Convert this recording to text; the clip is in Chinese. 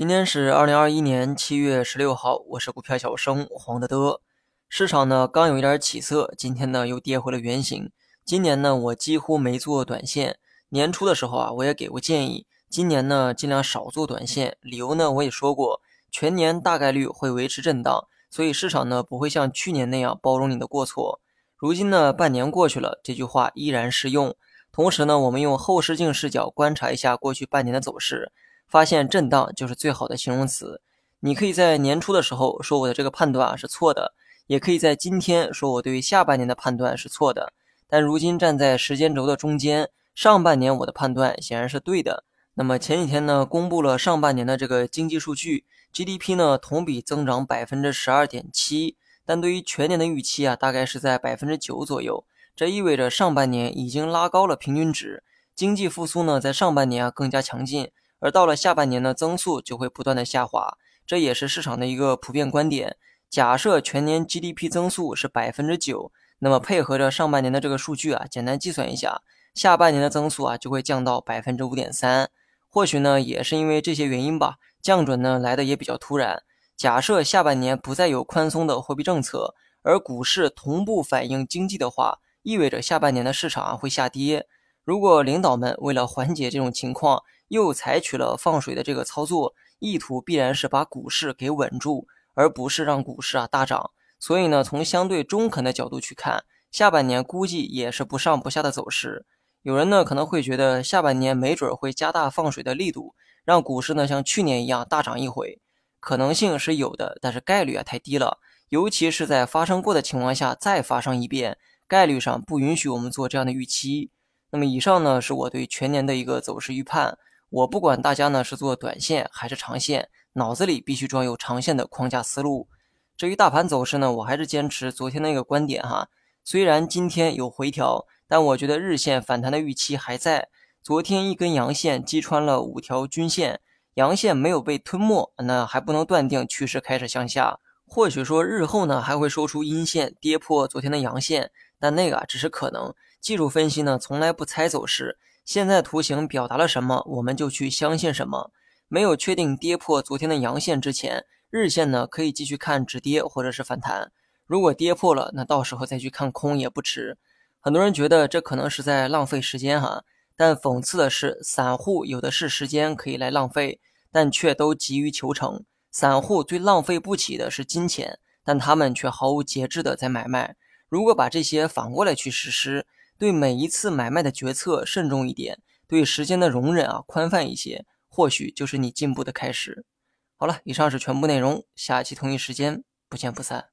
今天是二零二一年七月十六号，我是股票小生黄德德。市场呢刚有一点起色，今天呢又跌回了原形。今年呢我几乎没做短线，年初的时候啊我也给过建议，今年呢尽量少做短线。理由呢我也说过，全年大概率会维持震荡，所以市场呢不会像去年那样包容你的过错。如今呢半年过去了，这句话依然适用。同时呢我们用后视镜视角观察一下过去半年的走势。发现震荡就是最好的形容词。你可以在年初的时候说我的这个判断啊是错的，也可以在今天说我对下半年的判断是错的。但如今站在时间轴的中间，上半年我的判断显然是对的。那么前几天呢，公布了上半年的这个经济数据，GDP 呢同比增长百分之十二点七，但对于全年的预期啊，大概是在百分之九左右。这意味着上半年已经拉高了平均值，经济复苏呢在上半年啊更加强劲。而到了下半年呢，增速就会不断的下滑，这也是市场的一个普遍观点。假设全年 GDP 增速是百分之九，那么配合着上半年的这个数据啊，简单计算一下，下半年的增速啊就会降到百分之五点三。或许呢，也是因为这些原因吧，降准呢来的也比较突然。假设下半年不再有宽松的货币政策，而股市同步反映经济的话，意味着下半年的市场会下跌。如果领导们为了缓解这种情况，又采取了放水的这个操作，意图必然是把股市给稳住，而不是让股市啊大涨。所以呢，从相对中肯的角度去看，下半年估计也是不上不下的走势。有人呢可能会觉得下半年没准会加大放水的力度，让股市呢像去年一样大涨一回，可能性是有的，但是概率啊太低了。尤其是在发生过的情况下再发生一遍，概率上不允许我们做这样的预期。那么以上呢是我对全年的一个走势预判。我不管大家呢是做短线还是长线，脑子里必须装有长线的框架思路。至于大盘走势呢，我还是坚持昨天那个观点哈。虽然今天有回调，但我觉得日线反弹的预期还在。昨天一根阳线击穿了五条均线，阳线没有被吞没，那还不能断定趋势开始向下。或许说日后呢还会收出阴线跌破昨天的阳线，但那个只是可能。技术分析呢从来不猜走势。现在图形表达了什么，我们就去相信什么。没有确定跌破昨天的阳线之前，日线呢可以继续看止跌或者是反弹。如果跌破了，那到时候再去看空也不迟。很多人觉得这可能是在浪费时间哈，但讽刺的是，散户有的是时间可以来浪费，但却都急于求成。散户最浪费不起的是金钱，但他们却毫无节制的在买卖。如果把这些反过来去实施。对每一次买卖的决策慎重一点对时间的容忍啊宽泛一些或许就是你进步的开始。好了以上是全部内容下期同一时间不见不散。